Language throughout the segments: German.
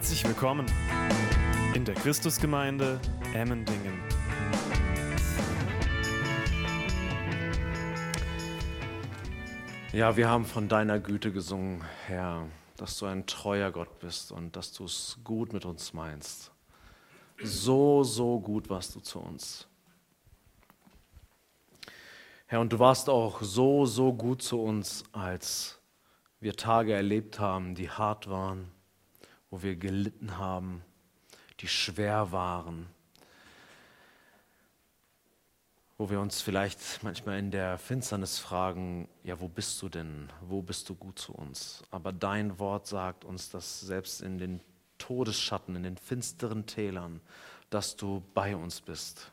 Herzlich willkommen in der Christusgemeinde Emmendingen. Ja, wir haben von deiner Güte gesungen, Herr, dass du ein treuer Gott bist und dass du es gut mit uns meinst. So, so gut warst du zu uns. Herr, und du warst auch so, so gut zu uns, als wir Tage erlebt haben, die hart waren wo wir gelitten haben, die schwer waren, wo wir uns vielleicht manchmal in der Finsternis fragen, ja, wo bist du denn? Wo bist du gut zu uns? Aber dein Wort sagt uns, dass selbst in den Todesschatten, in den finsteren Tälern, dass du bei uns bist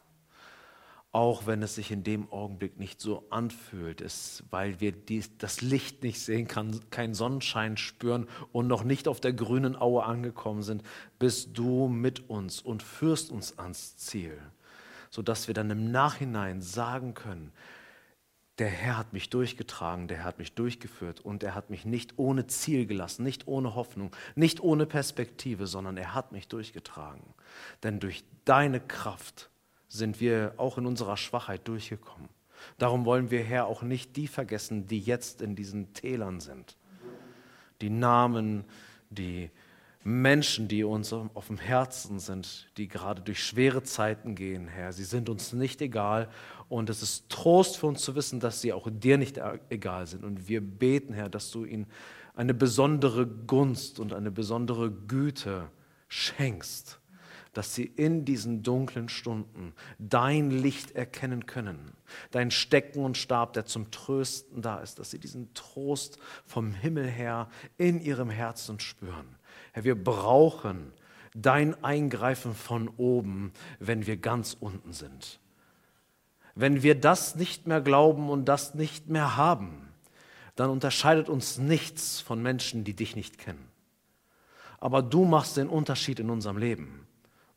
auch wenn es sich in dem Augenblick nicht so anfühlt, ist, weil wir die, das Licht nicht sehen, kann, keinen Sonnenschein spüren und noch nicht auf der grünen Aue angekommen sind, bist du mit uns und führst uns ans Ziel, sodass wir dann im Nachhinein sagen können, der Herr hat mich durchgetragen, der Herr hat mich durchgeführt und er hat mich nicht ohne Ziel gelassen, nicht ohne Hoffnung, nicht ohne Perspektive, sondern er hat mich durchgetragen. Denn durch deine Kraft, sind wir auch in unserer Schwachheit durchgekommen. Darum wollen wir, Herr, auch nicht die vergessen, die jetzt in diesen Tälern sind. Die Namen, die Menschen, die uns auf dem Herzen sind, die gerade durch schwere Zeiten gehen, Herr. Sie sind uns nicht egal und es ist Trost für uns zu wissen, dass sie auch dir nicht egal sind. Und wir beten, Herr, dass du ihnen eine besondere Gunst und eine besondere Güte schenkst dass sie in diesen dunklen Stunden dein Licht erkennen können, dein Stecken und Stab, der zum Trösten da ist, dass sie diesen Trost vom Himmel her in ihrem Herzen spüren. Herr, wir brauchen dein Eingreifen von oben, wenn wir ganz unten sind. Wenn wir das nicht mehr glauben und das nicht mehr haben, dann unterscheidet uns nichts von Menschen, die dich nicht kennen. Aber du machst den Unterschied in unserem Leben.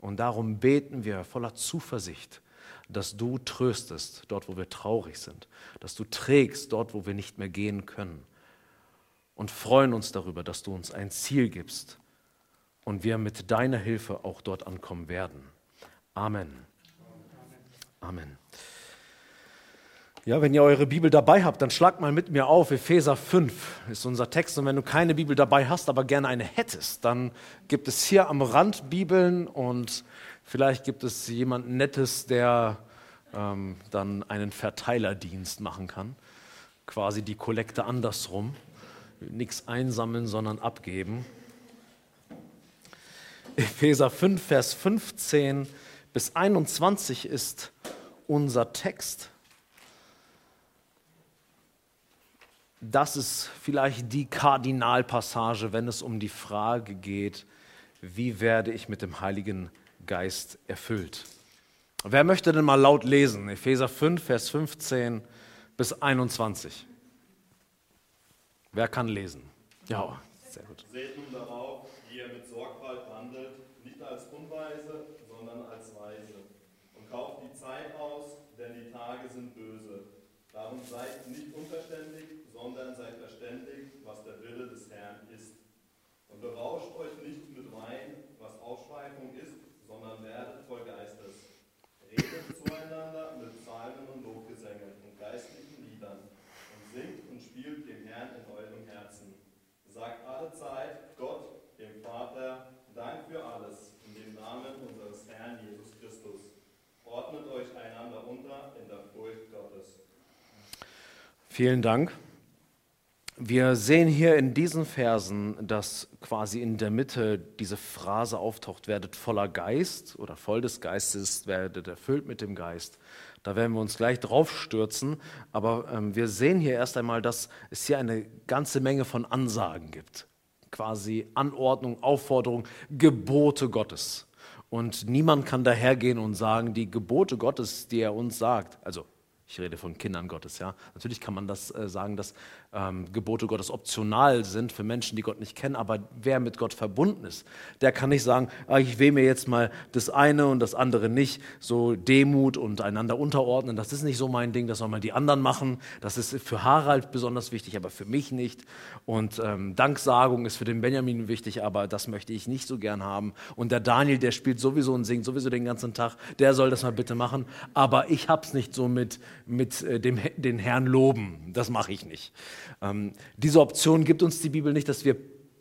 Und darum beten wir voller Zuversicht, dass du tröstest dort, wo wir traurig sind, dass du trägst dort, wo wir nicht mehr gehen können. Und freuen uns darüber, dass du uns ein Ziel gibst und wir mit deiner Hilfe auch dort ankommen werden. Amen. Amen. Ja, wenn ihr eure Bibel dabei habt, dann schlagt mal mit mir auf. Epheser 5 ist unser Text. Und wenn du keine Bibel dabei hast, aber gerne eine hättest, dann gibt es hier am Rand Bibeln und vielleicht gibt es jemanden Nettes, der ähm, dann einen Verteilerdienst machen kann. Quasi die Kollekte andersrum. Nichts einsammeln, sondern abgeben. Epheser 5, Vers 15 bis 21 ist unser Text. Das ist vielleicht die Kardinalpassage, wenn es um die Frage geht, wie werde ich mit dem Heiligen Geist erfüllt. Wer möchte denn mal laut lesen? Epheser 5, Vers 15 bis 21. Wer kann lesen? Ja, sehr gut. Seht nun darauf, wie ihr mit Sorgfalt wandelt, nicht als Unweise, sondern als Weise. Und kauft die Zeit aus, denn die Tage sind böse. Darum seid nicht unverständlich, sondern seid verständig, was der Wille des Herrn ist. Und berauscht euch nicht mit Wein, was Ausschweifung ist, sondern werdet voll Geistes. Redet zueinander mit Psalmen und Lobgesängen und geistlichen Liedern und singt und spielt dem Herrn in eurem Herzen. Sagt alle Zeit Gott, dem Vater, Dank für alles in dem Namen unseres Herrn Jesus Christus. Ordnet euch einander unter in der Furcht Gottes. Vielen Dank. Wir sehen hier in diesen Versen, dass quasi in der Mitte diese Phrase auftaucht, werdet voller Geist oder voll des Geistes, werdet erfüllt mit dem Geist. Da werden wir uns gleich drauf stürzen, aber ähm, wir sehen hier erst einmal, dass es hier eine ganze Menge von Ansagen gibt. Quasi Anordnung, Aufforderung, Gebote Gottes. Und niemand kann dahergehen und sagen, die Gebote Gottes, die er uns sagt, also Ich rede von Kindern Gottes, ja. Natürlich kann man das äh, sagen, dass ähm, Gebote Gottes optional sind für Menschen, die Gott nicht kennen, aber wer mit Gott verbunden ist, der kann nicht sagen, ah, ich wähle mir jetzt mal das eine und das andere nicht, so Demut und einander unterordnen, das ist nicht so mein Ding, das soll mal die anderen machen. Das ist für Harald besonders wichtig, aber für mich nicht. Und ähm, Danksagung ist für den Benjamin wichtig, aber das möchte ich nicht so gern haben. Und der Daniel, der spielt sowieso und singt sowieso den ganzen Tag, der soll das mal bitte machen, aber ich hab's nicht so mit mit äh, dem, den Herrn loben. Das mache ich nicht. Ähm, diese Option gibt uns die Bibel nicht, dass wir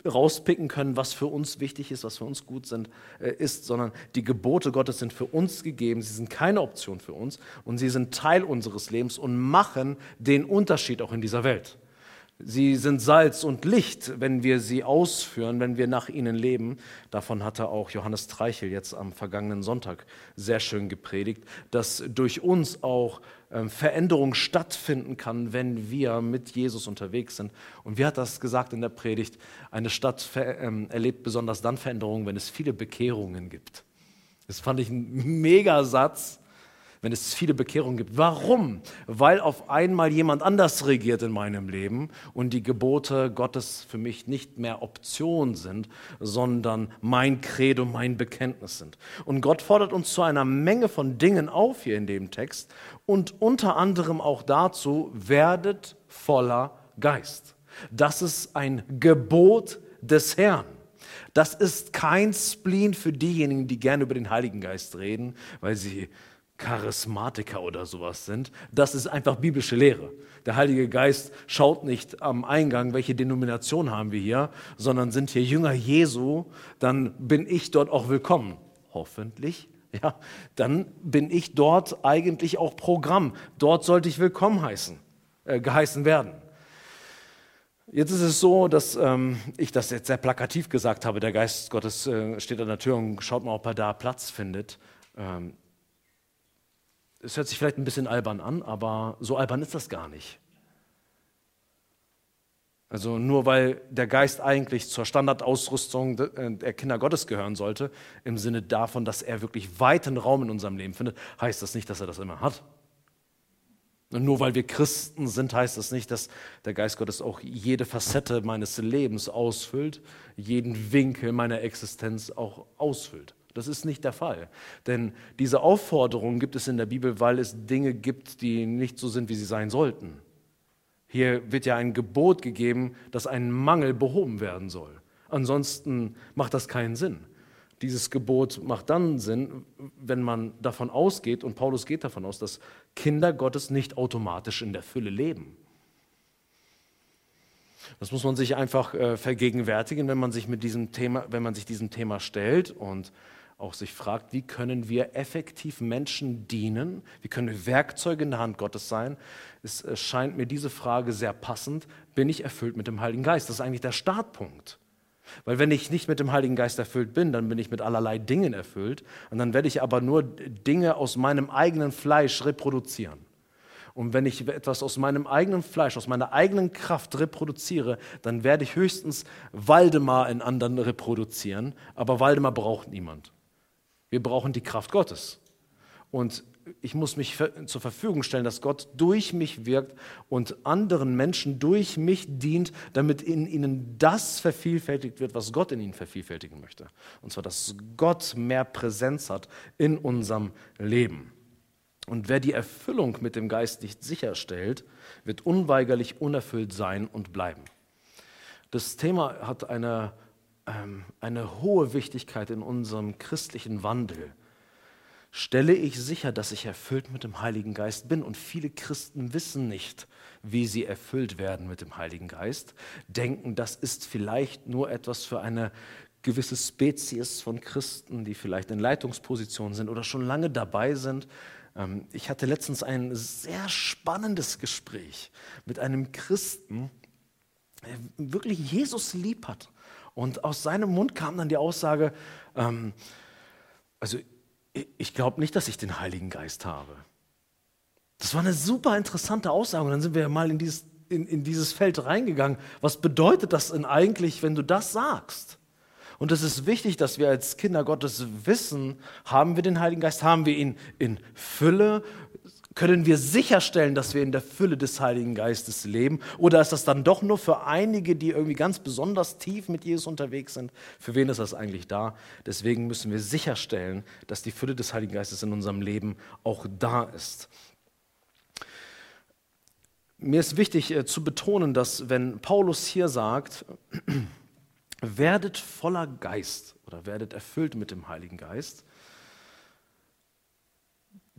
rauspicken können, was für uns wichtig ist, was für uns gut sind, äh, ist, sondern die Gebote Gottes sind für uns gegeben. Sie sind keine Option für uns und sie sind Teil unseres Lebens und machen den Unterschied auch in dieser Welt. Sie sind Salz und Licht, wenn wir sie ausführen, wenn wir nach ihnen leben. Davon hatte auch Johannes Treichel jetzt am vergangenen Sonntag sehr schön gepredigt, dass durch uns auch ähm, Veränderung stattfinden kann, wenn wir mit Jesus unterwegs sind. Und wie hat das gesagt in der Predigt? Eine Stadt ähm, erlebt besonders dann Veränderungen, wenn es viele Bekehrungen gibt. Das fand ich ein Megasatz wenn es viele Bekehrungen gibt. Warum? Weil auf einmal jemand anders regiert in meinem Leben und die Gebote Gottes für mich nicht mehr Option sind, sondern mein Credo, mein Bekenntnis sind. Und Gott fordert uns zu einer Menge von Dingen auf hier in dem Text und unter anderem auch dazu, werdet voller Geist. Das ist ein Gebot des Herrn. Das ist kein Spleen für diejenigen, die gerne über den Heiligen Geist reden, weil sie Charismatiker oder sowas sind. Das ist einfach biblische Lehre. Der Heilige Geist schaut nicht am Eingang, welche Denomination haben wir hier, sondern sind hier Jünger Jesu, dann bin ich dort auch willkommen. Hoffentlich. Ja, dann bin ich dort eigentlich auch Programm. Dort sollte ich willkommen heißen, äh, geheißen werden. Jetzt ist es so, dass ähm, ich das jetzt sehr plakativ gesagt habe. Der Geist Gottes äh, steht an der Tür und schaut mal, ob er da Platz findet. Ähm, es hört sich vielleicht ein bisschen albern an, aber so albern ist das gar nicht. Also nur weil der Geist eigentlich zur Standardausrüstung äh, der Kinder Gottes gehören sollte, im Sinne davon, dass er wirklich weiten Raum in unserem Leben findet, heißt das nicht, dass er das immer hat. Und nur weil wir Christen sind, heißt das nicht, dass der Geist Gottes auch jede Facette meines Lebens ausfüllt, jeden Winkel meiner Existenz auch ausfüllt. Das ist nicht der Fall. Denn diese Aufforderung gibt es in der Bibel, weil es Dinge gibt, die nicht so sind, wie sie sein sollten. Hier wird ja ein Gebot gegeben, dass ein Mangel behoben werden soll. Ansonsten macht das keinen Sinn. Dieses Gebot macht dann Sinn, wenn man davon ausgeht, und Paulus geht davon aus, dass Kinder Gottes nicht automatisch in der Fülle leben. Das muss man sich einfach äh, vergegenwärtigen, wenn man sich mit diesem Thema, wenn man sich diesem Thema stellt und auch sich fragt, wie können wir effektiv Menschen dienen? Wie können wir Werkzeuge in der Hand Gottes sein? Es scheint mir diese Frage sehr passend. Bin ich erfüllt mit dem Heiligen Geist? Das ist eigentlich der Startpunkt. Weil wenn ich nicht mit dem Heiligen Geist erfüllt bin, dann bin ich mit allerlei Dingen erfüllt und dann werde ich aber nur Dinge aus meinem eigenen Fleisch reproduzieren. Und wenn ich etwas aus meinem eigenen Fleisch, aus meiner eigenen Kraft reproduziere, dann werde ich höchstens Waldemar in anderen reproduzieren, aber Waldemar braucht niemand. Wir brauchen die Kraft Gottes. Und ich muss mich zur Verfügung stellen, dass Gott durch mich wirkt und anderen Menschen durch mich dient, damit in ihnen das vervielfältigt wird, was Gott in ihnen vervielfältigen möchte. Und zwar, dass Gott mehr Präsenz hat in unserem Leben. Und wer die Erfüllung mit dem Geist nicht sicherstellt, wird unweigerlich unerfüllt sein und bleiben. Das Thema hat eine eine hohe Wichtigkeit in unserem christlichen Wandel. Stelle ich sicher, dass ich erfüllt mit dem Heiligen Geist bin. Und viele Christen wissen nicht, wie sie erfüllt werden mit dem Heiligen Geist, denken, das ist vielleicht nur etwas für eine gewisse Spezies von Christen, die vielleicht in Leitungspositionen sind oder schon lange dabei sind. Ähm, ich hatte letztens ein sehr spannendes Gespräch mit einem Christen, der wirklich Jesus lieb hat und aus seinem Mund kam dann die Aussage, ähm, also ich glaube nicht, dass ich den Heiligen Geist habe. Das war eine super interessante Aussage. Und dann sind wir mal in dieses, in, in dieses Feld reingegangen. Was bedeutet das denn eigentlich, wenn du das sagst? Und es ist wichtig, dass wir als Kinder Gottes wissen, haben wir den Heiligen Geist, haben wir ihn in Fülle, Können wir sicherstellen, dass wir in der Fülle des Heiligen Geistes leben? Oder ist das dann doch nur für einige, die irgendwie ganz besonders tief mit Jesus unterwegs sind? Für wen ist das eigentlich da? Deswegen müssen wir sicherstellen, dass die Fülle des Heiligen Geistes in unserem Leben auch da ist. Mir ist wichtig äh, zu betonen, dass wenn Paulus hier sagt, werdet voller Geist oder werdet erfüllt mit dem Heiligen Geist,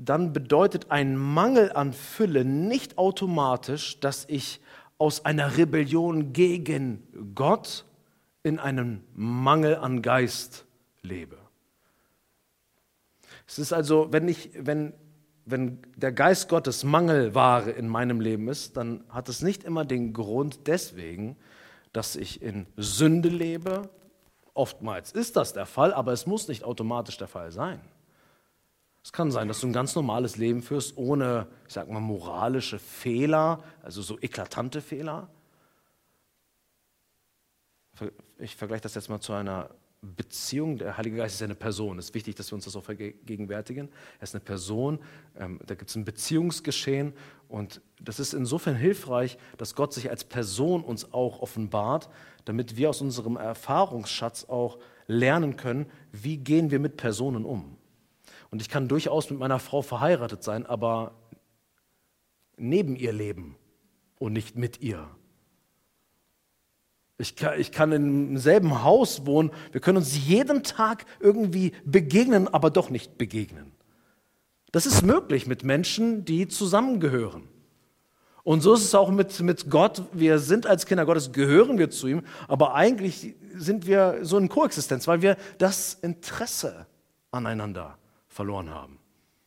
dann bedeutet ein Mangel an Fülle nicht automatisch, dass ich aus einer Rebellion gegen Gott in einem Mangel an Geist lebe. Es ist also, wenn, ich, wenn, wenn der Geist Gottes Mangelware in meinem Leben ist, dann hat es nicht immer den Grund deswegen, dass ich in Sünde lebe. Oftmals ist das der Fall, aber es muss nicht automatisch der Fall sein. Es kann sein, dass du ein ganz normales Leben führst, ohne, ich sag mal, moralische Fehler, also so eklatante Fehler. Ich vergleiche das jetzt mal zu einer Beziehung. Der Heilige Geist ist eine Person. Es ist wichtig, dass wir uns das auch vergegenwärtigen. Er ist eine Person, ähm, da gibt es ein Beziehungsgeschehen und das ist insofern hilfreich, dass Gott sich als Person uns auch offenbart, damit wir aus unserem Erfahrungsschatz auch lernen können, wie gehen wir mit Personen um. Und ich kann durchaus mit meiner Frau verheiratet sein, aber neben ihr leben und nicht mit ihr. Ich kann, ich kann im selben Haus wohnen, wir können uns jeden Tag irgendwie begegnen, aber doch nicht begegnen. Das ist möglich mit Menschen, die zusammengehören. Und so ist es auch mit, mit Gott. Wir sind als Kinder Gottes, gehören wir zu ihm, aber eigentlich sind wir so in Koexistenz, weil wir das Interesse aneinander verloren haben.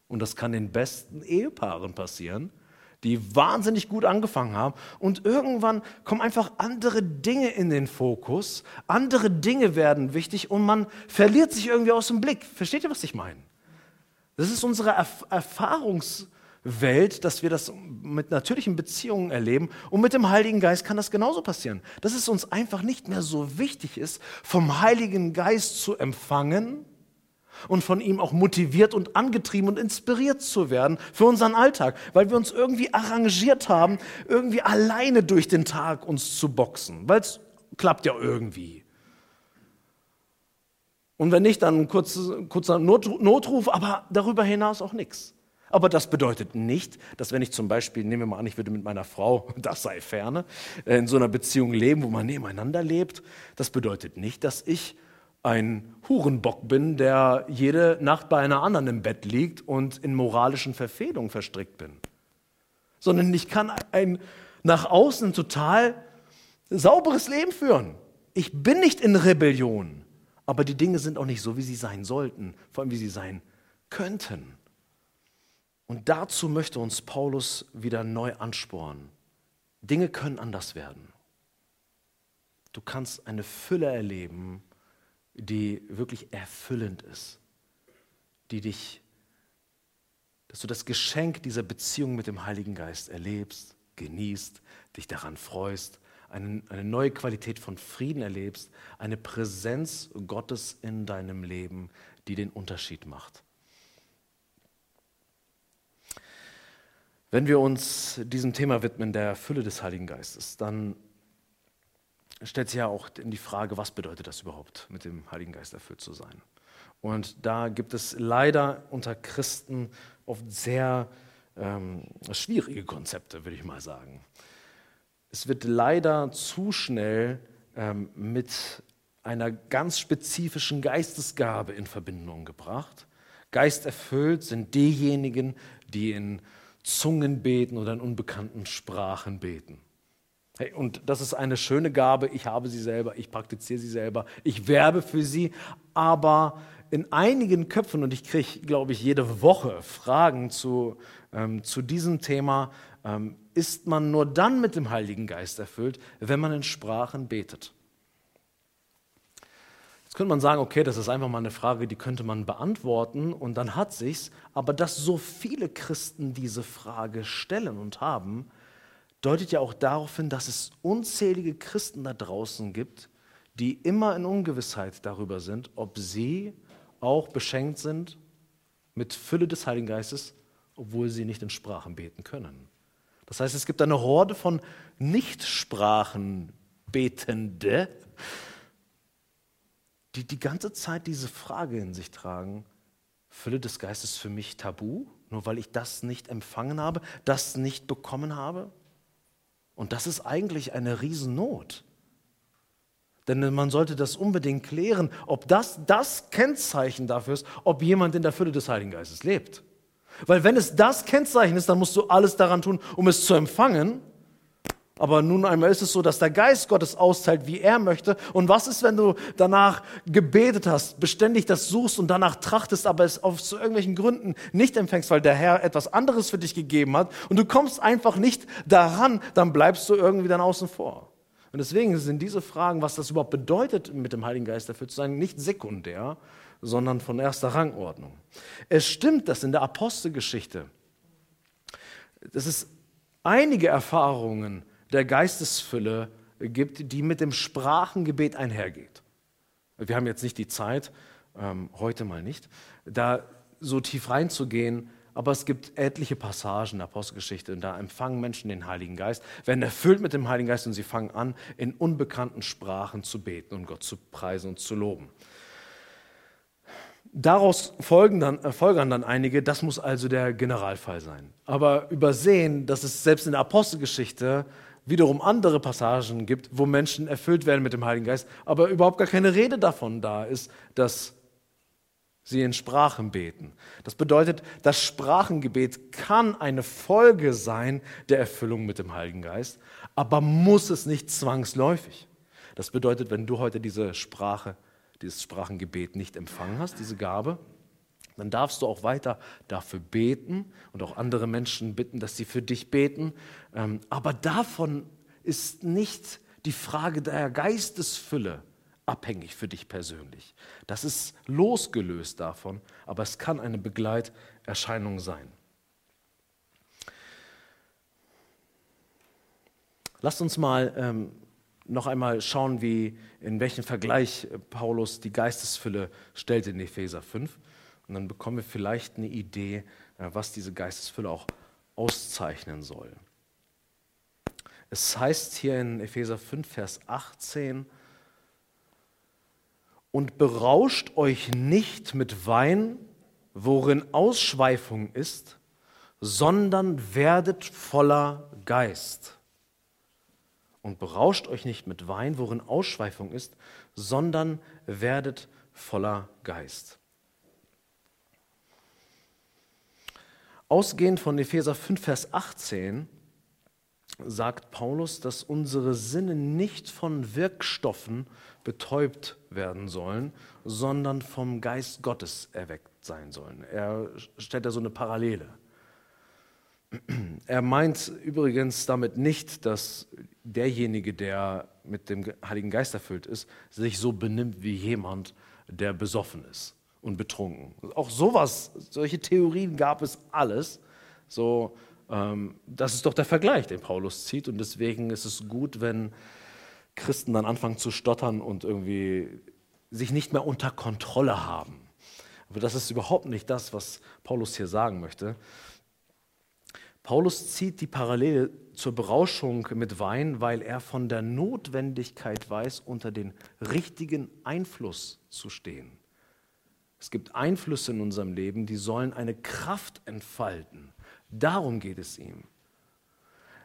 Und das kann den besten Ehepaaren passieren, die wahnsinnig gut angefangen haben. Und irgendwann kommen einfach andere Dinge in den Fokus, andere Dinge werden wichtig und man verliert sich irgendwie aus dem Blick. Versteht ihr, was ich meine? Das ist unsere Erf Erfahrungswelt, dass wir das mit natürlichen Beziehungen erleben. Und mit dem Heiligen Geist kann das genauso passieren. Dass es uns einfach nicht mehr so wichtig ist, vom Heiligen Geist zu empfangen, und von ihm auch motiviert und angetrieben und inspiriert zu werden für unseren Alltag, weil wir uns irgendwie arrangiert haben, irgendwie alleine durch den Tag uns zu boxen, weil es klappt ja irgendwie. Und wenn nicht, dann ein kurzer, Notruf, aber darüber hinaus auch nichts. Aber das bedeutet nicht, dass wenn ich zum Beispiel, nehmen wir mal an, ich würde mit meiner Frau, das sei ferne, in so einer Beziehung leben, wo man nebeneinander lebt, das bedeutet nicht, dass ich ein Hurenbock bin, der jede Nacht bei einer anderen im Bett liegt und in moralischen Verfehlungen verstrickt bin. Sondern ich kann ein nach außen total sauberes Leben führen. Ich bin nicht in Rebellion, aber die Dinge sind auch nicht so, wie sie sein sollten, vor allem wie sie sein könnten. Und dazu möchte uns Paulus wieder neu anspornen. Dinge können anders werden. Du kannst eine Fülle erleben, die wirklich erfüllend ist, die dich, dass du das Geschenk dieser Beziehung mit dem Heiligen Geist erlebst, genießt, dich daran freust, eine, eine neue Qualität von Frieden erlebst, eine Präsenz Gottes in deinem Leben, die den Unterschied macht. Wenn wir uns diesem Thema widmen, der Fülle des Heiligen Geistes, dann stellt sich ja auch die Frage, was bedeutet das überhaupt, mit dem Heiligen Geist erfüllt zu sein. Und da gibt es leider unter Christen oft sehr ähm, schwierige Konzepte, würde ich mal sagen. Es wird leider zu schnell ähm, mit einer ganz spezifischen Geistesgabe in Verbindung gebracht. Geisterfüllt sind diejenigen, die in Zungen beten oder in unbekannten Sprachen beten. Hey, und das ist eine schöne Gabe. Ich habe sie selber, ich praktiziere sie selber, ich werbe für sie. Aber in einigen Köpfen, und ich kriege, glaube ich, jede Woche Fragen zu, ähm, zu diesem Thema, ähm, ist man nur dann mit dem Heiligen Geist erfüllt, wenn man in Sprachen betet. Jetzt könnte man sagen, okay, das ist einfach mal eine Frage, die könnte man beantworten und dann hat sich's. Aber dass so viele Christen diese Frage stellen und haben, deutet ja auch darauf hin, dass es unzählige Christen da draußen gibt, die immer in Ungewissheit darüber sind, ob sie auch beschenkt sind mit Fülle des Heiligen Geistes obwohl sie nicht in Sprachen beten können. Das heißt, es gibt eine Horde von Nichtsprachenbetende, die die ganze Zeit diese Frage in sich tragen, Fülle des Geistes für mich tabu, nur weil ich das nicht empfangen habe, das nicht bekommen habe? Und das ist eigentlich eine Riesennot. Denn man sollte das unbedingt klären, ob das das Kennzeichen dafür ist, ob jemand in der Fülle des Heiligen Geistes lebt. Weil wenn es das Kennzeichen ist, dann musst du alles daran tun, um es zu empfangen. Aber nun einmal ist es so, dass der Geist Gottes austeilt, wie er möchte. Und was ist, wenn du danach gebetet hast, beständig das suchst und danach trachtest, aber es auf zu irgendwelchen Gründen nicht empfängst, weil der Herr etwas anderes für dich gegeben hat und du kommst einfach nicht daran, dann bleibst du irgendwie dann außen vor. Und deswegen sind diese Fragen, was das überhaupt bedeutet, mit dem Heiligen Geist dafür zu sein, nicht sekundär, sondern von erster Rangordnung. Es stimmt, dass in der Apostelgeschichte, dass es einige Erfahrungen der Geistesfülle gibt, die mit dem Sprachengebet einhergeht. Wir haben jetzt nicht die Zeit, ähm, heute mal nicht, da so tief reinzugehen, aber es gibt etliche Passagen der Apostelgeschichte und da empfangen Menschen den Heiligen Geist, werden erfüllt mit dem Heiligen Geist und sie fangen an, in unbekannten Sprachen zu beten und Gott zu preisen und zu loben. Daraus folgen dann, äh, folgern dann einige, das muss also der Generalfall sein. Aber übersehen, dass es selbst in der Apostelgeschichte wiederum andere Passagen gibt, wo Menschen erfüllt werden mit dem Heiligen Geist, aber überhaupt gar keine Rede davon da ist, dass sie in Sprachen beten. Das bedeutet, das Sprachengebet kann eine Folge sein der Erfüllung mit dem Heiligen Geist, aber muss es nicht zwangsläufig. Das bedeutet, wenn du heute diese Sprache dieses Sprachengebet nicht empfangen hast, diese Gabe, dann darfst du auch weiter dafür beten und auch andere Menschen bitten, dass sie für dich beten. Ähm, aber davon ist nicht die Frage der Geistesfülle abhängig für dich persönlich. Das ist losgelöst davon, aber es kann eine Begleiterscheinung sein. Lasst uns mal ähm, noch einmal schauen, wie, in welchen Vergleich Paulus die Geistesfülle stellt in Epheser 5. Und dann bekommen wir vielleicht eine Idee, äh, was diese Geistesfülle auch auszeichnen soll. Es heißt hier in Epheser 5, Vers 18, und berauscht euch nicht mit Wein, worin Ausschweifung ist, sondern werdet voller Geist und berauscht euch nicht mit Wein, worin Ausschweifung ist, sondern werdet voller Geist. Ausgehend von Epheser 5, Vers 18 sagt Paulus, dass unsere Sinne nicht von Wirkstoffen betäubt werden sollen, sondern vom Geist Gottes erweckt sein sollen. Er stellt da so eine Parallele. Er meint übrigens damit nicht, dass derjenige, der mit dem Heiligen Geist erfüllt ist, sich so benimmt wie jemand, der besoffen ist und betrunken. Auch sowas, solche Theorien gab es alles. So, ähm, das ist doch der Vergleich, den Paulus zieht. Und deswegen ist es gut, wenn Christen dann anfangen zu stottern und irgendwie sich nicht mehr unter Kontrolle haben. Aber das ist überhaupt nicht das, was Paulus hier sagen möchte. Paulus zieht die Parallele zur Berauschung mit Wein, weil er von der Notwendigkeit weiß, unter den richtigen Einfluss zu stehen. Es gibt Einflüsse in unserem Leben, die sollen eine Kraft entfalten. Darum geht es ihm.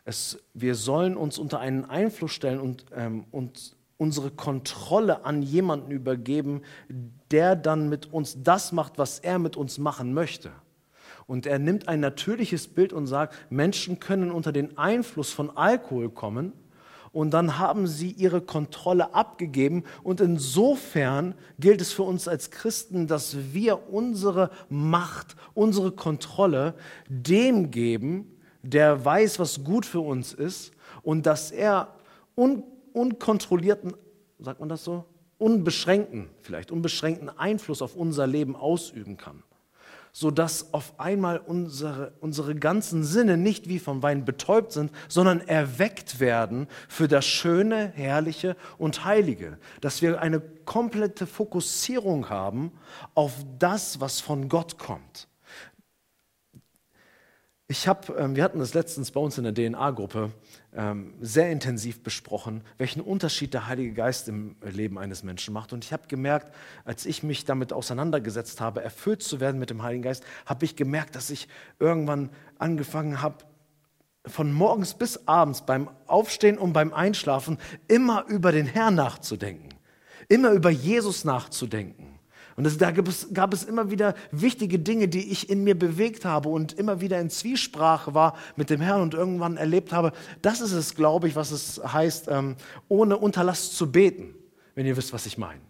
Es, wir sollen uns unter einen Einfluss stellen und, ähm, und unsere Kontrolle an jemanden übergeben, der dann mit uns das macht, was er mit uns machen möchte. Und er nimmt ein natürliches Bild und sagt, Menschen können unter den Einfluss von Alkohol kommen und dann haben sie ihre Kontrolle abgegeben. Und insofern gilt es für uns als Christen, dass wir unsere Macht, unsere Kontrolle dem geben, der weiß, was gut für uns ist. Und dass er un unkontrollierten, sagt man das so, unbeschränkten, vielleicht unbeschränkten Einfluss auf unser Leben ausüben kann sodass auf einmal unsere, unsere ganzen Sinne nicht wie vom Wein betäubt sind, sondern erweckt werden für das Schöne, Herrliche und Heilige. Dass wir eine komplette Fokussierung haben auf das, was von Gott kommt. Ich habe, ähm, wir hatten das letztens bei uns in der DNA-Gruppe ähm, sehr intensiv besprochen, welchen Unterschied der Heilige Geist im Leben eines Menschen macht. Und ich habe gemerkt, als ich mich damit auseinandergesetzt habe, erfüllt zu werden mit dem Heiligen Geist, habe ich gemerkt, dass ich irgendwann angefangen habe, von morgens bis abends beim Aufstehen und beim Einschlafen immer über den Herrn nachzudenken, immer über Jesus nachzudenken. Und das, da gab es, gab es immer wieder wichtige Dinge, die ich in mir bewegt habe und immer wieder in Zwiesprache war mit dem Herrn und irgendwann erlebt habe. Das ist es, glaube ich, was es heißt, ähm, ohne Unterlass zu beten, wenn ihr wisst, was ich meine.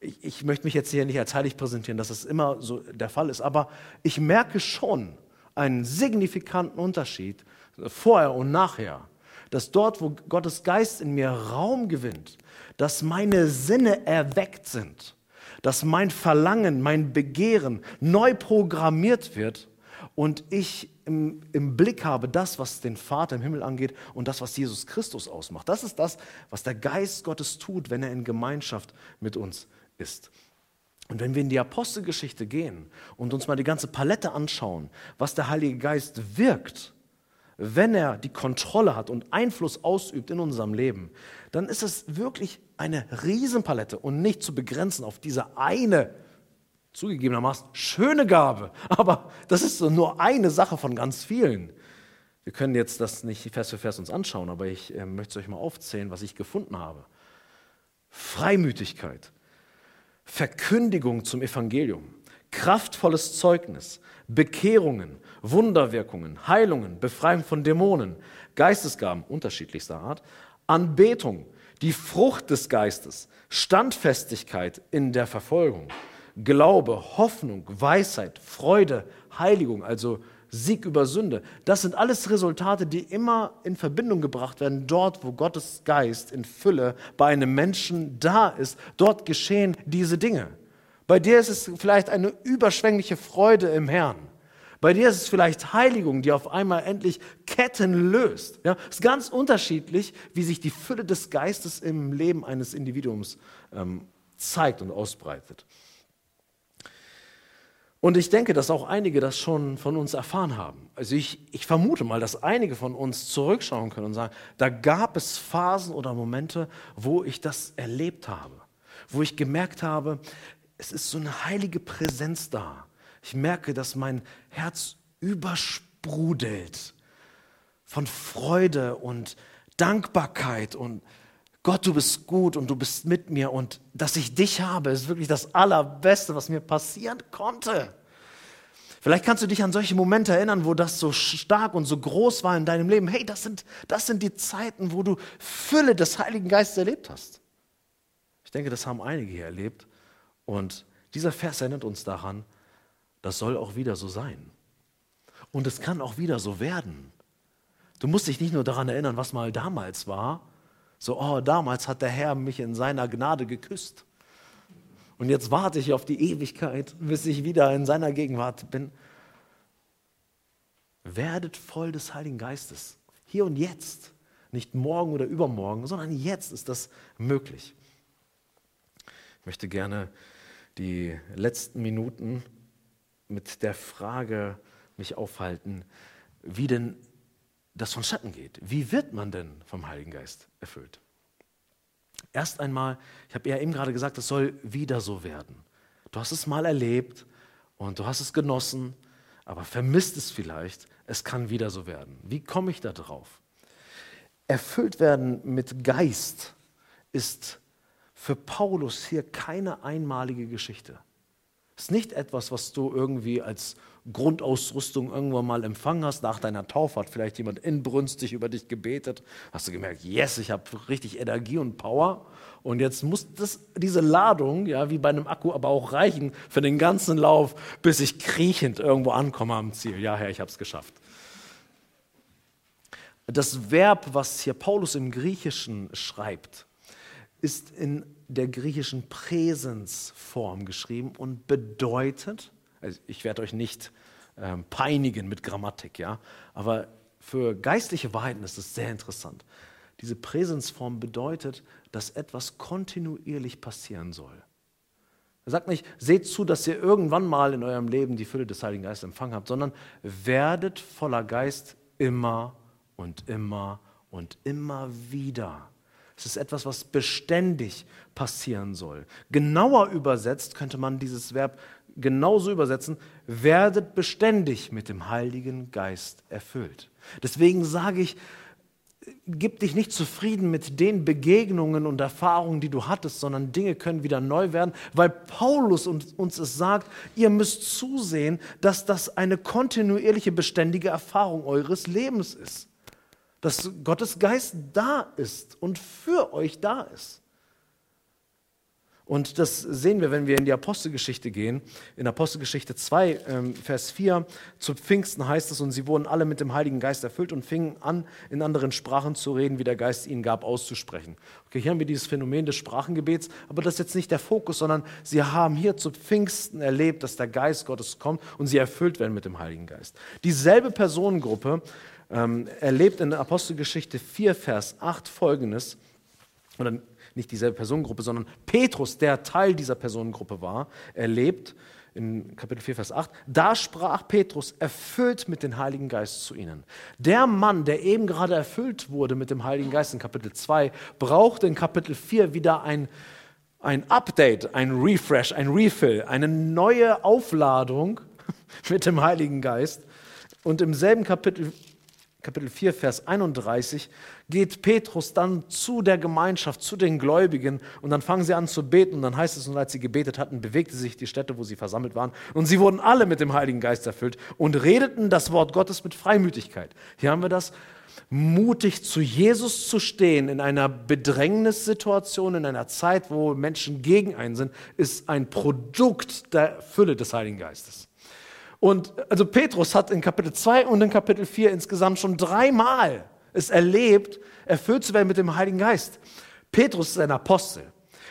Ich, ich möchte mich jetzt hier nicht als heilig präsentieren, dass es immer so der Fall ist, aber ich merke schon einen signifikanten Unterschied vorher und nachher dass dort, wo Gottes Geist in mir Raum gewinnt, dass meine Sinne erweckt sind dass mein Verlangen, mein Begehren neu programmiert wird und ich im, im, Blick habe, das, was den Vater im Himmel angeht und das, was Jesus Christus ausmacht. Das ist das, was der Geist Gottes tut, wenn er in Gemeinschaft mit uns ist. Und wenn wir in die Apostelgeschichte gehen und uns mal die ganze Palette anschauen, was der Heilige Geist wirkt, wenn er die Kontrolle hat und Einfluss ausübt in unserem Leben, dann ist es wirklich eine Riesenpalette und nicht zu begrenzen auf diese eine, zugegebenermaßen schöne Gabe. Aber das ist nur eine Sache von ganz vielen. Wir können jetzt das nicht Vers für Vers uns anschauen, aber ich äh, möchte es euch mal aufzählen, was ich gefunden habe. Freimütigkeit, Verkündigung zum Evangelium, kraftvolles Zeugnis, Bekehrungen, Wunderwirkungen, Heilungen, Befreiung von Dämonen, Geistesgaben unterschiedlichster Art, Anbetung, die Frucht des Geistes, Standfestigkeit in der Verfolgung, Glaube, Hoffnung, Weisheit, Freude, Heiligung, also Sieg über Sünde. Das sind alles Resultate, die immer in Verbindung gebracht werden. Dort, wo Gottes Geist in Fülle bei einem Menschen da ist, dort geschehen diese Dinge. Bei dir ist es vielleicht eine überschwängliche Freude im Herrn. Bei dir ist es vielleicht Heiligung, die auf einmal endlich Ketten löst. Ja, es ist ganz unterschiedlich, wie sich die Fülle des Geistes im Leben eines Individuums ähm, zeigt und ausbreitet. Und ich denke, dass auch einige das schon von uns erfahren haben. Also ich, ich vermute mal, dass einige von uns zurückschauen können und sagen, da gab es Phasen oder Momente, wo ich das erlebt habe, wo ich gemerkt habe, es ist so eine heilige Präsenz da. Ich merke, dass mein Herz übersprudelt von Freude und Dankbarkeit und Gott, du bist gut und du bist mit mir und dass ich dich habe, ist wirklich das Allerbeste, was mir passieren konnte. Vielleicht kannst du dich an solche Momente erinnern, wo das so stark und so groß war in deinem Leben. Hey, das sind, das sind die Zeiten, wo du Fülle des Heiligen Geistes erlebt hast. Ich denke, das haben einige hier erlebt. Und dieser Vers erinnert uns daran, das soll auch wieder so sein. Und es kann auch wieder so werden. Du musst dich nicht nur daran erinnern, was mal damals war. So, oh, damals hat der Herr mich in seiner Gnade geküsst. Und jetzt warte ich auf die Ewigkeit, bis ich wieder in seiner Gegenwart bin. Werdet voll des Heiligen Geistes. Hier und jetzt. Nicht morgen oder übermorgen, sondern jetzt ist das möglich. Ich möchte gerne die letzten Minuten mit der Frage mich aufhalten, wie denn das von Schatten geht. Wie wird man denn vom Heiligen Geist erfüllt? Erst einmal, ich habe ja eben gerade gesagt, es soll wieder so werden. Du hast es mal erlebt und du hast es genossen, aber vermisst es vielleicht. Es kann wieder so werden. Wie komme ich da drauf? Erfüllt werden mit Geist ist für Paulus hier keine einmalige Geschichte. Ist nicht etwas, was du irgendwie als Grundausrüstung irgendwann mal empfangen hast. Nach deiner Taufe hat vielleicht jemand inbrünstig über dich gebetet. Hast du gemerkt, yes, ich habe richtig Energie und Power. Und jetzt muss das, diese Ladung, ja, wie bei einem Akku, aber auch reichen für den ganzen Lauf, bis ich kriechend irgendwo ankomme am Ziel. Ja, Herr, ich habe es geschafft. Das Verb, was hier Paulus im Griechischen schreibt, ist in der griechischen Präsensform geschrieben und bedeutet, also ich werde euch nicht ähm, peinigen mit Grammatik, ja, aber für geistliche Wahrheiten ist es sehr interessant. Diese Präsensform bedeutet, dass etwas kontinuierlich passieren soll. Er sagt nicht, seht zu, dass ihr irgendwann mal in eurem Leben die Fülle des Heiligen Geistes empfangen habt, sondern werdet voller Geist immer und immer und immer wieder. Es ist etwas, was beständig passieren soll. Genauer übersetzt könnte man dieses Verb genauso übersetzen, werdet beständig mit dem Heiligen Geist erfüllt. Deswegen sage ich, gib dich nicht zufrieden mit den Begegnungen und Erfahrungen, die du hattest, sondern Dinge können wieder neu werden, weil Paulus uns es sagt, ihr müsst zusehen, dass das eine kontinuierliche, beständige Erfahrung eures Lebens ist. Dass Gottes Geist da ist und für euch da ist. Und das sehen wir, wenn wir in die Apostelgeschichte gehen. In Apostelgeschichte 2, ähm, Vers 4, zu Pfingsten heißt es, und sie wurden alle mit dem Heiligen Geist erfüllt und fingen an, in anderen Sprachen zu reden, wie der Geist ihnen gab, auszusprechen. Okay, hier haben wir dieses Phänomen des Sprachengebets, aber das ist jetzt nicht der Fokus, sondern sie haben hier zu Pfingsten erlebt, dass der Geist Gottes kommt und sie erfüllt werden mit dem Heiligen Geist. Dieselbe Personengruppe ähm, erlebt in der Apostelgeschichte 4, Vers 8 folgendes, oder nicht dieselbe Personengruppe, sondern Petrus, der Teil dieser Personengruppe war, erlebt in Kapitel 4, Vers 8, da sprach Petrus, erfüllt mit dem Heiligen Geist zu ihnen. Der Mann, der eben gerade erfüllt wurde mit dem Heiligen Geist in Kapitel 2, braucht in Kapitel 4 wieder ein, ein Update, ein Refresh, ein Refill, eine neue Aufladung mit dem Heiligen Geist. Und im selben Kapitel Kapitel 4, Vers 31, geht Petrus dann zu der Gemeinschaft, zu den Gläubigen und dann fangen sie an zu beten und dann heißt es, und als sie gebetet hatten, bewegte sich die Stätte, wo sie versammelt waren und sie wurden alle mit dem Heiligen Geist erfüllt und redeten das Wort Gottes mit Freimütigkeit. Hier haben wir das, mutig zu Jesus zu stehen in einer Bedrängnissituation, in einer Zeit, wo Menschen gegen einen sind, ist ein Produkt der Fülle des Heiligen Geistes. Und also Petrus hat in Kapitel 2 und in Kapitel 4 insgesamt schon dreimal es erlebt, erfüllt zu werden mit dem Heiligen Geist. Petrus ist ein Apostel.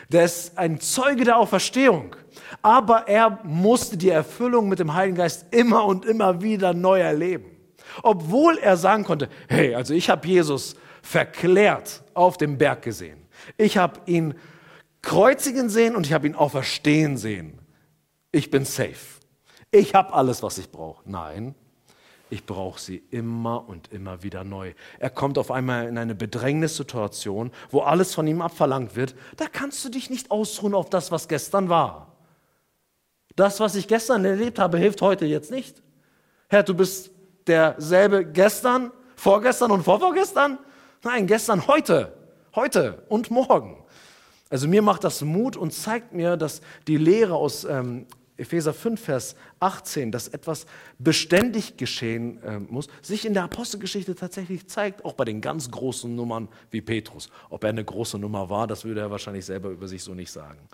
Der ist ein Zeuge der Auferstehung. Aber er musste die Erfüllung mit dem Heiligen Geist immer und immer wieder neu erleben. Obwohl er sagen konnte, hey, also ich habe Jesus verklärt auf dem Berg gesehen. Ich habe ihn kreuzigen sehen und ich habe ihn auferstehen sehen. Ich bin safe ich habe alles, was ich brauche. Nein, ich brauche sie immer und immer wieder neu. Er kommt auf einmal in eine Bedrängnissituation, wo alles von ihm abverlangt wird. Da kannst du dich nicht ausruhen auf das, was gestern war. Das, was ich gestern erlebt habe, hilft heute jetzt nicht. Herr, du bist derselbe gestern, vorgestern und vorvorgestern? Nein, gestern, heute, heute und morgen. Also mir macht das Mut und zeigt mir, dass die Lehre aus ähm, Epheser 5, Vers 18, dass etwas beständig geschehen äh, muss, sich in der Apostelgeschichte tatsächlich zeigt, auch bei den ganz großen Nummern wie Petrus. Ob er eine große Nummer war, das würde er wahrscheinlich selber über sich so nicht sagen.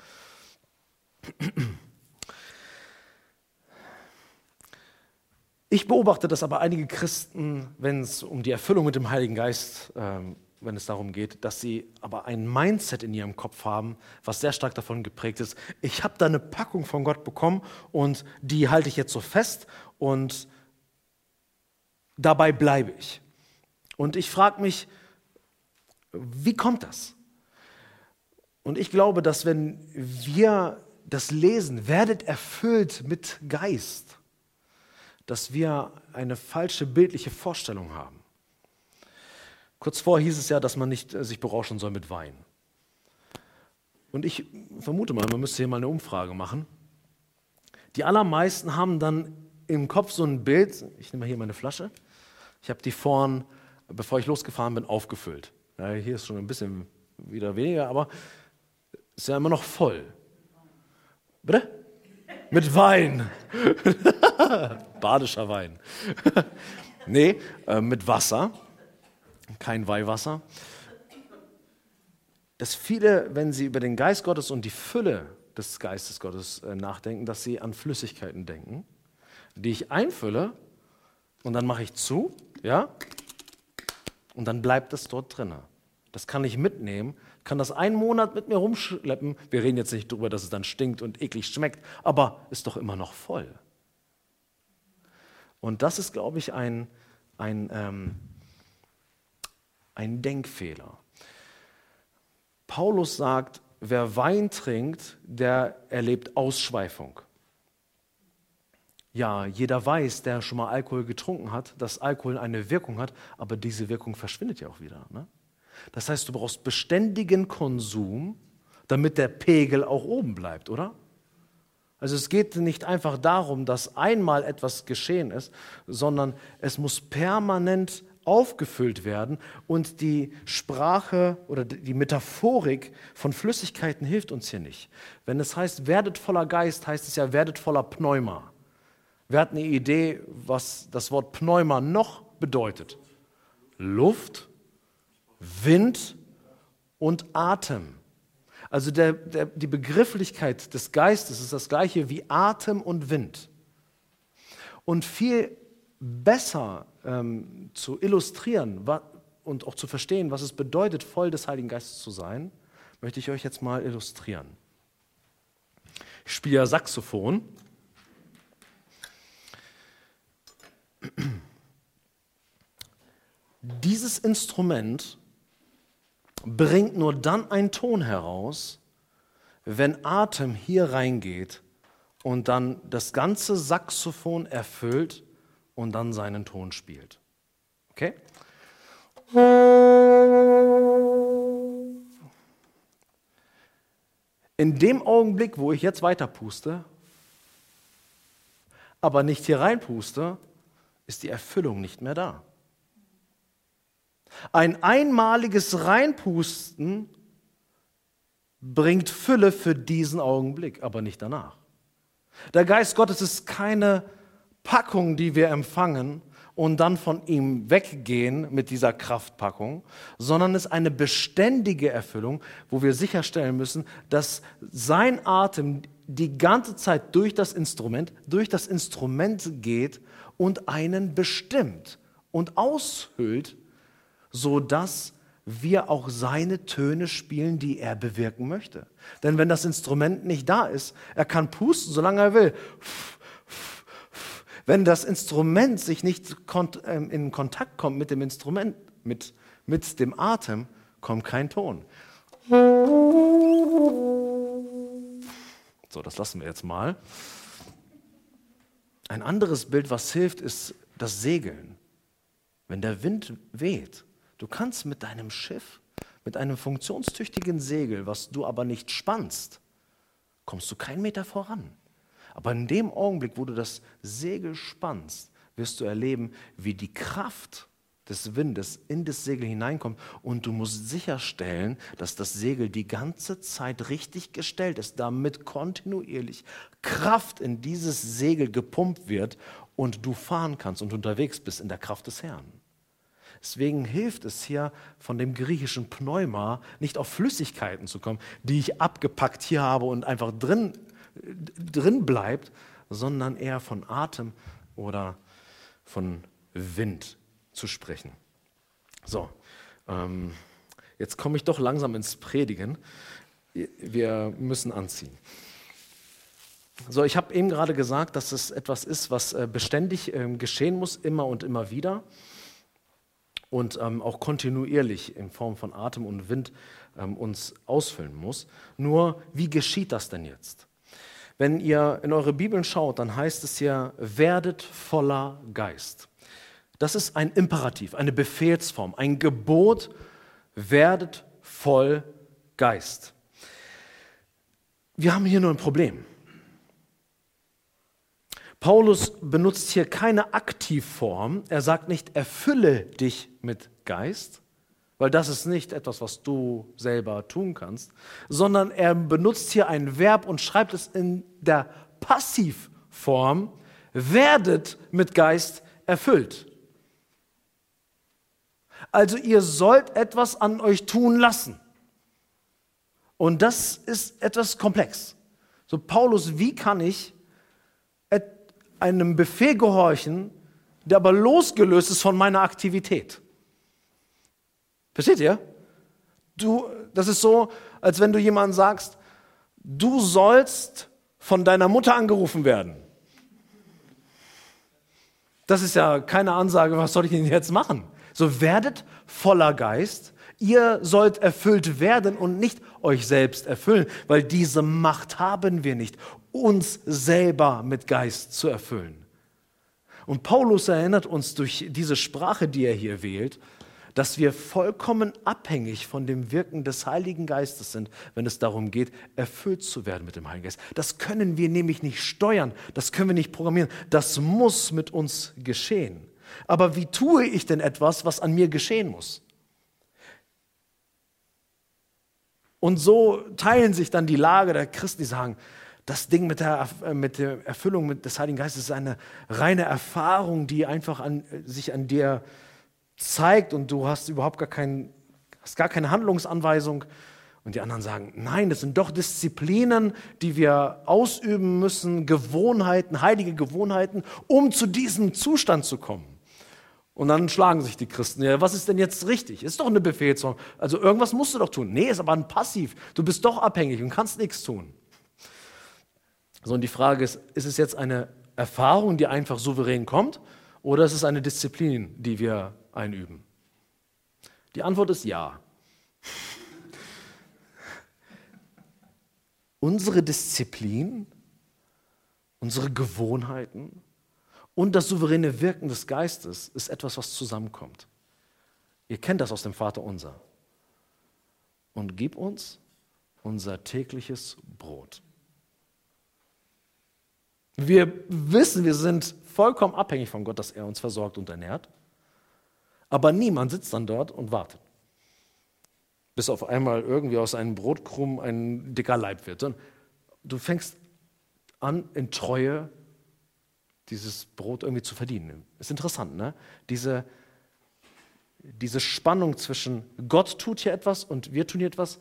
Ich beobachte, dass aber einige Christen, wenn es um die Erfüllung mit dem Heiligen Geist ähm, wenn es darum geht, dass sie aber ein Mindset in ihrem Kopf haben, was sehr stark davon geprägt ist, ich habe da eine Packung von Gott bekommen und die halte ich jetzt so fest und dabei bleibe ich. Und ich frage mich, wie kommt das? Und ich glaube, dass wenn wir das lesen, werdet erfüllt mit Geist, dass wir eine falsche bildliche Vorstellung haben. Kurz vor hieß es ja, dass man nicht äh, sich berauschen soll mit Wein. Und ich vermute mal, man müsste hier mal eine Umfrage machen. Die allermeisten haben dann im Kopf so ein Bild, ich nehme mal hier meine Flasche, ich habe die vorn, bevor ich losgefahren bin, aufgefüllt. Ja, hier ist schon ein bisschen wieder weniger, aber ist ja immer noch voll. Bitte? Mit Wein. Badischer Wein. nee, äh, mit Wasser kein Weihwasser. Dass viele, wenn sie über den Geist Gottes und die Fülle des Geistes Gottes äh, nachdenken, dass sie an Flüssigkeiten denken, die ich einfülle und dann mache ich zu, ja, und dann bleibt es dort drin. Das kann ich mitnehmen, kann das einen Monat mit mir rumschleppen. Wir reden jetzt nicht darüber, dass es dann stinkt und eklig schmeckt, aber ist doch immer noch voll. Und das ist, glaube ich, ein, ein ähm, ein Denkfehler. Paulus sagt, wer Wein trinkt, der erlebt Ausschweifung. Ja, jeder weiß, der schon mal Alkohol getrunken hat, dass Alkohol eine Wirkung hat, aber diese Wirkung verschwindet ja auch wieder. Ne? Das heißt, du brauchst beständigen Konsum, damit der Pegel auch oben bleibt, oder? Also es geht nicht einfach darum, dass einmal etwas geschehen ist, sondern es muss permanent aufgefüllt werden und die Sprache oder die Metaphorik von Flüssigkeiten hilft uns hier nicht. Wenn es heißt, werdet voller Geist, heißt es ja, werdet voller Pneuma. Wer hat eine Idee, was das Wort Pneuma noch bedeutet? Luft, Wind und Atem. Also der, der, die Begrifflichkeit des Geistes ist das gleiche wie Atem und Wind. Und viel besser ähm, zu illustrieren und auch zu verstehen, was es bedeutet, voll des Heiligen Geistes zu sein, möchte ich euch jetzt mal illustrieren. Ich spiele ja Saxophon. Dieses Instrument bringt nur dann einen Ton heraus, wenn Atem hier reingeht und dann das ganze Saxophon erfüllt und dann seinen Ton spielt. Okay? In dem Augenblick, wo ich jetzt weiter puste, aber nicht hier reinpuste, ist die Erfüllung nicht mehr da. Ein einmaliges Reinpusten bringt Fülle für diesen Augenblick, aber nicht danach. Der Geist Gottes ist keine Packung, die wir empfangen und dann von ihm weggehen mit dieser Kraftpackung, sondern es ist eine beständige Erfüllung, wo wir sicherstellen müssen, dass sein Atem die ganze Zeit durch das Instrument, durch das Instrument geht und einen bestimmt und aushüllt, sodass wir auch seine Töne spielen, die er bewirken möchte. Denn wenn das Instrument nicht da ist, er kann pusten, solange er will. Wenn das Instrument sich nicht ähm, in Kontakt kommt mit dem Instrument, mit, mit dem Atem, kommt kein Ton. So, das lassen wir jetzt mal. Ein anderes Bild, was hilft, ist das Segeln. Wenn der Wind weht, du kannst mit deinem Schiff, mit einem funktionstüchtigen Segel, was du aber nicht spannst, kommst du keinen Meter voran. Aber in dem Augenblick, wo du das Segel spannst, wirst du erleben, wie die Kraft des Windes in das Segel hineinkommt und du musst sicherstellen, dass das Segel die ganze Zeit richtig gestellt ist, damit kontinuierlich Kraft in dieses Segel gepumpt wird und du fahren kannst und unterwegs bist in der Kraft des Herrn. Deswegen hilft es hier von dem griechischen Pneuma nicht auf Flüssigkeiten zu kommen, die ich abgepackt hier habe und einfach drin drin bleibt, sondern eher von Atem oder von Wind zu sprechen. So, ähm, jetzt komme ich doch langsam ins Predigen. Wir müssen anziehen. So, ich habe eben gerade gesagt, dass es etwas ist, was äh, beständig äh, geschehen muss, immer und immer wieder und ähm, auch kontinuierlich in Form von Atem und Wind ähm, uns ausfüllen muss. Nur, wie geschieht das denn jetzt? Wenn ihr in eure Bibeln schaut, dann heißt es ja, werdet voller Geist. Das ist ein Imperativ, eine Befehlsform, ein Gebot, werdet voll Geist. Wir haben hier nur ein Problem. Paulus benutzt hier keine Aktivform. Er sagt nicht, erfülle dich mit Geist, weil das ist nicht etwas, was du selber tun kannst, sondern er benutzt hier ein Verb und schreibt es in der Passivform, werdet mit Geist erfüllt. Also ihr sollt etwas an euch tun lassen. Und das ist etwas komplex. So Paulus, wie kann ich einem Befehl gehorchen, der aber losgelöst ist von meiner Aktivität? Versteht ihr? Du, das ist so, als wenn du jemandem sagst, du sollst von deiner Mutter angerufen werden. Das ist ja keine Ansage, was soll ich denn jetzt machen? So werdet voller Geist, Ihr sollt erfüllt werden und nicht euch selbst erfüllen, weil diese Macht haben wir nicht, uns selber mit Geist zu erfüllen. Und Paulus erinnert uns durch diese Sprache, die er hier wählt, dass wir vollkommen abhängig von dem Wirken des Heiligen Geistes sind, wenn es darum geht, erfüllt zu werden mit dem Heiligen Geist. Das können wir nämlich nicht steuern, das können wir nicht programmieren, das muss mit uns geschehen. Aber wie tue ich denn etwas, was an mir geschehen muss? Und so teilen sich dann die Lage der Christen, die sagen, das Ding mit der, mit der Erfüllung des Heiligen Geistes ist eine reine Erfahrung, die einfach an, sich an dir zeigt und du hast überhaupt gar, kein, hast gar keine Handlungsanweisung. Und die anderen sagen, nein, das sind doch Disziplinen, die wir ausüben müssen, Gewohnheiten, heilige Gewohnheiten, um zu diesem Zustand zu kommen. Und dann schlagen sich die Christen, ja, was ist denn jetzt richtig? Ist doch eine Befehlsform. Also irgendwas musst du doch tun. Nee, ist aber ein Passiv. Du bist doch abhängig und kannst nichts tun. So, und die Frage ist, ist es jetzt eine Erfahrung, die einfach souverän kommt, oder ist es eine Disziplin, die wir einüben? Die Antwort ist ja. unsere Disziplin, unsere Gewohnheiten und das souveräne Wirken des Geistes ist etwas, was zusammenkommt. Ihr kennt das aus dem Vater unser. Und gib uns unser tägliches Brot. Wir wissen, wir sind vollkommen abhängig von Gott, dass er uns versorgt und ernährt. Aber niemand sitzt dann dort und wartet. Bis auf einmal irgendwie aus einem Brotkrumm ein dicker Leib wird. Du fängst an, in Treue dieses Brot irgendwie zu verdienen. Ist interessant, ne? Diese, diese Spannung zwischen Gott tut hier etwas und wir tun hier etwas,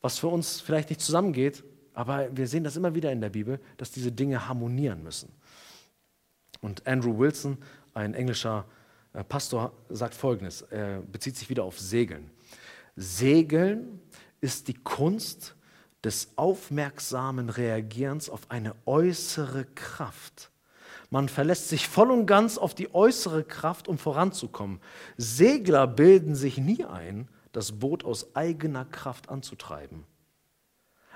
was für uns vielleicht nicht zusammengeht, aber wir sehen das immer wieder in der Bibel, dass diese Dinge harmonieren müssen. Und Andrew Wilson, ein englischer Pastor sagt Folgendes, er bezieht sich wieder auf Segeln. Segeln ist die Kunst des aufmerksamen Reagierens auf eine äußere Kraft. Man verlässt sich voll und ganz auf die äußere Kraft, um voranzukommen. Segler bilden sich nie ein, das Boot aus eigener Kraft anzutreiben.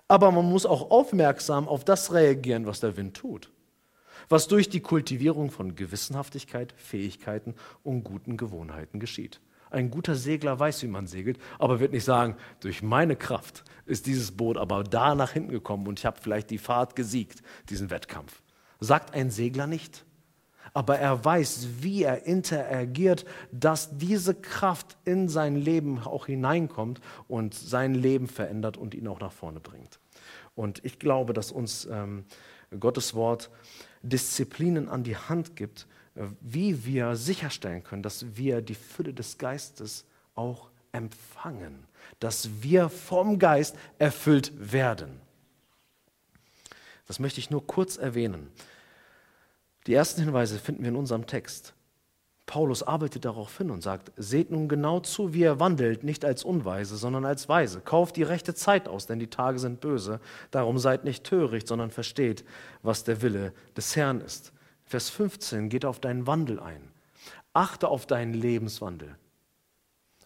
Aber man muss auch aufmerksam auf das reagieren, was der Wind tut was durch die Kultivierung von Gewissenhaftigkeit, Fähigkeiten und guten Gewohnheiten geschieht. Ein guter Segler weiß, wie man segelt, aber wird nicht sagen, durch meine Kraft ist dieses Boot aber da nach hinten gekommen und ich habe vielleicht die Fahrt gesiegt, diesen Wettkampf. Sagt ein Segler nicht. Aber er weiß, wie er interagiert, dass diese Kraft in sein Leben auch hineinkommt und sein Leben verändert und ihn auch nach vorne bringt. Und ich glaube, dass uns ähm, Gottes Wort Disziplinen an die Hand gibt, äh, wie wir sicherstellen können, dass wir die Fülle des Geistes auch empfangen, dass wir vom Geist erfüllt werden. Das möchte ich nur kurz erwähnen. Die ersten Hinweise finden wir in unserem Text. Paulus arbeitet darauf hin und sagt, seht nun genau zu, wie ihr wandelt, nicht als Unweise, sondern als Weise. Kauft die rechte Zeit aus, denn die Tage sind böse. Darum seid nicht töricht, sondern versteht, was der Wille des Herrn ist. Vers 15 geht auf deinen Wandel ein. Achte auf deinen Lebenswandel.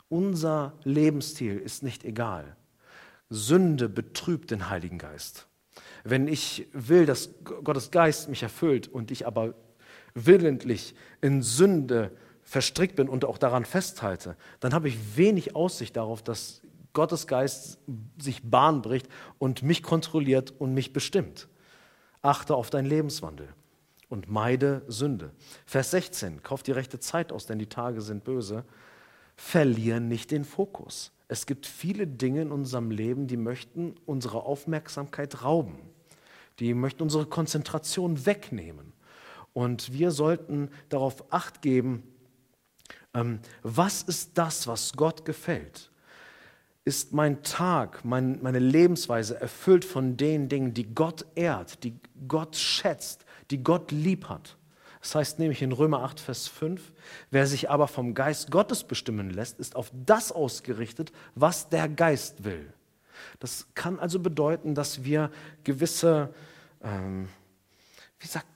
Unser Lebensstil ist nicht egal. Sünde betrübt den Heiligen Geist. Wenn ich will, dass Gottes Geist mich erfüllt und ich aber willentlich in Sünde verstrickt bin und auch daran festhalte, dann habe ich wenig Aussicht darauf, dass Gottes Geist sich Bahn bricht und mich kontrolliert und mich bestimmt. Achte auf deinen Lebenswandel und meide Sünde. Vers 16, kauf die rechte Zeit aus, denn die Tage sind böse. Verlier nicht den Fokus. Es gibt viele Dinge in unserem Leben, die möchten unsere Aufmerksamkeit rauben. Die möchten unsere Konzentration wegnehmen. Und wir sollten darauf acht geben, ähm, was ist das, was Gott gefällt? Ist mein Tag, mein, meine Lebensweise erfüllt von den Dingen, die Gott ehrt, die Gott schätzt, die Gott lieb hat? Das heißt nämlich in Römer 8, Vers 5, wer sich aber vom Geist Gottes bestimmen lässt, ist auf das ausgerichtet, was der Geist will. Das kann also bedeuten, dass wir gewisse, ähm, wie sagt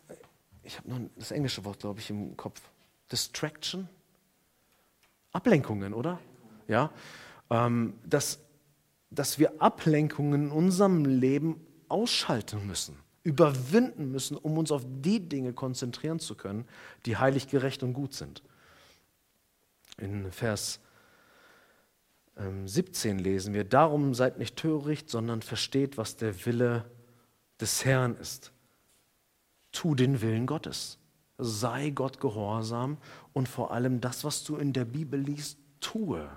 ich habe noch das englische Wort, glaube ich, im Kopf. Distraction? Ablenkungen, oder? Ja. ähm, dass, dass wir Ablenkungen in unserem Leben ausschalten müssen, überwinden müssen, um uns auf die Dinge konzentrieren zu können, die heilig, gerecht und gut sind. In Vers 17 ähm, lesen wir, darum seid nicht töricht, sondern versteht, was der Wille des Herrn ist. Tu den Willen Gottes. Sei Gott gehorsam und vor allem das, was du in der Bibel liest, tue.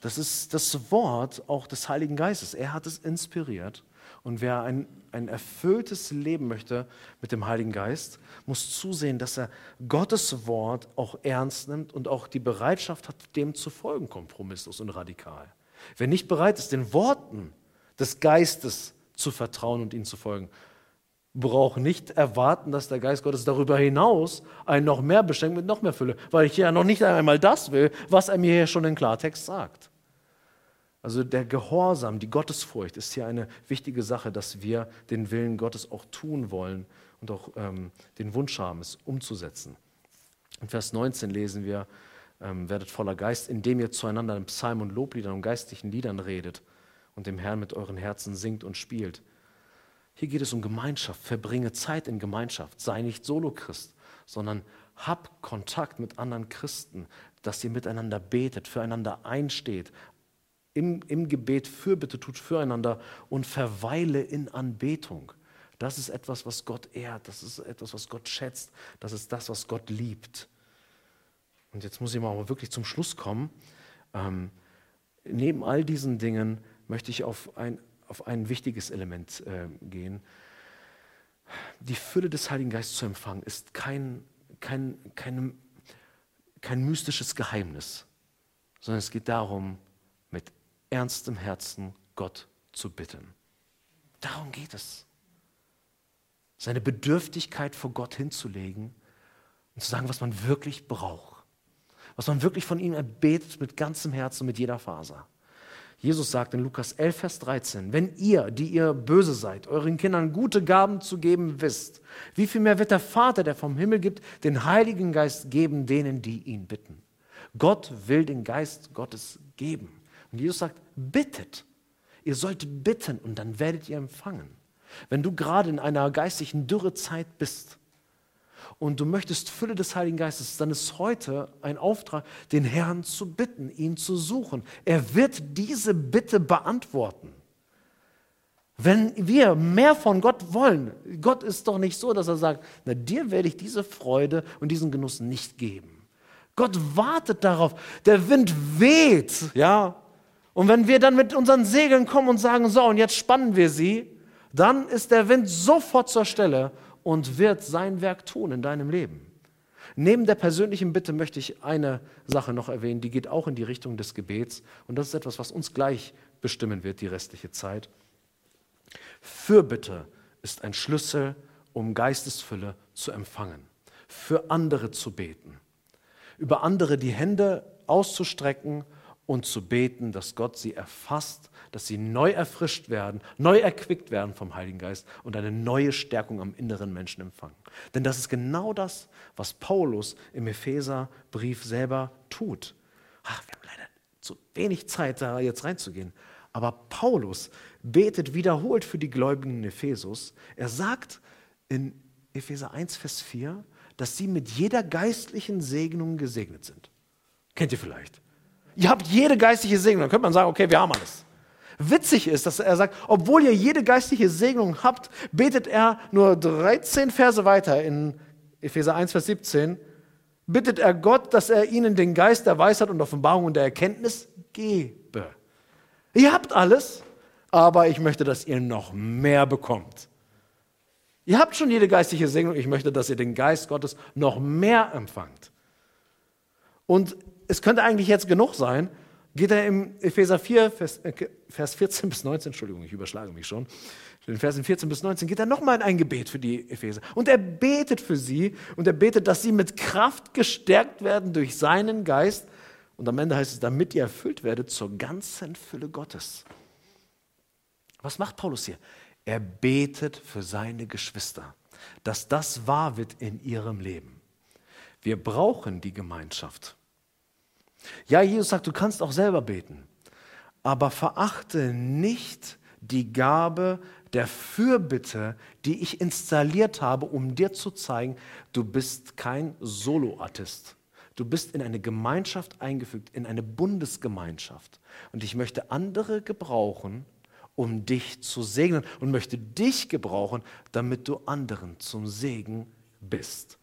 Das ist das Wort auch des Heiligen Geistes. Er hat es inspiriert. Und wer ein, ein erfülltes Leben möchte mit dem Heiligen Geist, muss zusehen, dass er Gottes Wort auch ernst nimmt und auch die Bereitschaft hat, dem zu folgen, kompromisslos und radikal. Wer nicht bereit ist, den Worten des Geistes zu vertrauen und ihnen zu folgen, braucht nicht erwarten, dass der Geist Gottes darüber hinaus einen noch mehr beschenkt mit noch mehr Fülle, weil ich ja noch nicht einmal das will, was er mir hier schon in Klartext sagt. Also der Gehorsam, die Gottesfurcht ist hier eine wichtige Sache, dass wir den Willen Gottes auch tun wollen und auch ähm, den Wunsch haben, es umzusetzen. In Vers 19 lesen wir, ähm, werdet voller Geist, indem ihr zueinander in Psalmen und Lobliedern und geistlichen Liedern redet und dem Herrn mit euren Herzen singt und spielt. Hier geht es um Gemeinschaft. Verbringe Zeit in Gemeinschaft. Sei nicht Solo-Christ, sondern hab Kontakt mit anderen Christen, dass ihr miteinander betet, füreinander einsteht, im, im Gebet Fürbitte tut füreinander und verweile in Anbetung. Das ist etwas, was Gott ehrt, das ist etwas, was Gott schätzt, das ist das, was Gott liebt. Und jetzt muss ich mal wirklich zum Schluss kommen. Ähm, neben all diesen Dingen möchte ich auf ein, auf ein wichtiges Element äh, gehen. Die Fülle des Heiligen Geistes zu empfangen ist kein, kein, kein, kein mystisches Geheimnis, sondern es geht darum, mit ernstem Herzen Gott zu bitten. Darum geht es. Seine Bedürftigkeit vor Gott hinzulegen und zu sagen, was man wirklich braucht. Was man wirklich von ihm erbetet mit ganzem Herzen, mit jeder Faser. Jesus sagt in Lukas 11, Vers 13, wenn ihr, die ihr böse seid, euren Kindern gute Gaben zu geben wisst, wie viel mehr wird der Vater, der vom Himmel gibt, den Heiligen Geist geben denen, die ihn bitten. Gott will den Geist Gottes geben. Und Jesus sagt, bittet. Ihr sollt bitten und dann werdet ihr empfangen. Wenn du gerade in einer geistlichen Dürrezeit bist und du möchtest Fülle des Heiligen Geistes, dann ist heute ein Auftrag, den Herrn zu bitten, ihn zu suchen. Er wird diese Bitte beantworten. Wenn wir mehr von Gott wollen, Gott ist doch nicht so, dass er sagt, na dir werde ich diese Freude und diesen Genuss nicht geben. Gott wartet darauf. Der Wind weht, ja, und wenn wir dann mit unseren Segeln kommen und sagen, so, und jetzt spannen wir sie, dann ist der Wind sofort zur Stelle und wird sein Werk tun in deinem Leben. Neben der persönlichen Bitte möchte ich eine Sache noch erwähnen, die geht auch in die Richtung des Gebets. Und das ist etwas, was uns gleich bestimmen wird, die restliche Zeit. Fürbitte ist ein Schlüssel, um Geistesfülle zu empfangen, für andere zu beten, über andere die Hände auszustrecken und zu beten, dass Gott sie erfasst, dass sie neu erfrischt werden, neu erquickt werden vom Heiligen Geist und eine neue Stärkung am inneren Menschen empfangen. Denn das ist genau das, was Paulus im Epheserbrief selber tut. Ach, wir haben leider zu wenig Zeit, da jetzt reinzugehen. Aber Paulus betet wiederholt für die Gläubigen in Ephesus. Er sagt in Epheser 1, Vers 4, dass sie mit jeder geistlichen Segnung gesegnet sind. Kennt ihr vielleicht? Ihr habt jede geistliche Segnung. Dann könnte man sagen, okay, wir haben alles. Witzig ist, dass er sagt, obwohl ihr jede geistliche Segnung habt, betet er nur 13 Verse weiter in Epheser 1, Vers 17, bittet er Gott, dass er ihnen den Geist der Weisheit und Offenbarung und der Erkenntnis gebe. Ihr habt alles, aber ich möchte, dass ihr noch mehr bekommt. Ihr habt schon jede geistliche Segnung, ich möchte, dass ihr den Geist Gottes noch mehr empfangt. Und es könnte eigentlich jetzt genug sein, geht er im Epheser 4, Vers, äh, Vers 14 bis 19, Entschuldigung, ich überschlage mich schon, in Versen 14 bis 19 geht er nochmal in ein Gebet für die Epheser. Und er betet für sie und er betet, dass sie mit Kraft gestärkt werden durch seinen Geist. Und am Ende heißt es, damit ihr erfüllt werdet zur ganzen Fülle Gottes. Was macht Paulus hier? Er betet für seine Geschwister, dass das wahr wird in ihrem Leben. Wir brauchen die Gemeinschaft. Ja, Jesus sagt, du kannst auch selber beten, aber verachte nicht die Gabe der Fürbitte, die ich installiert habe, um dir zu zeigen, du bist kein Soloartist. Du bist in eine Gemeinschaft eingefügt, in eine Bundesgemeinschaft. Und ich möchte andere gebrauchen, um dich zu segnen und möchte dich gebrauchen, damit du anderen zum Segen bist.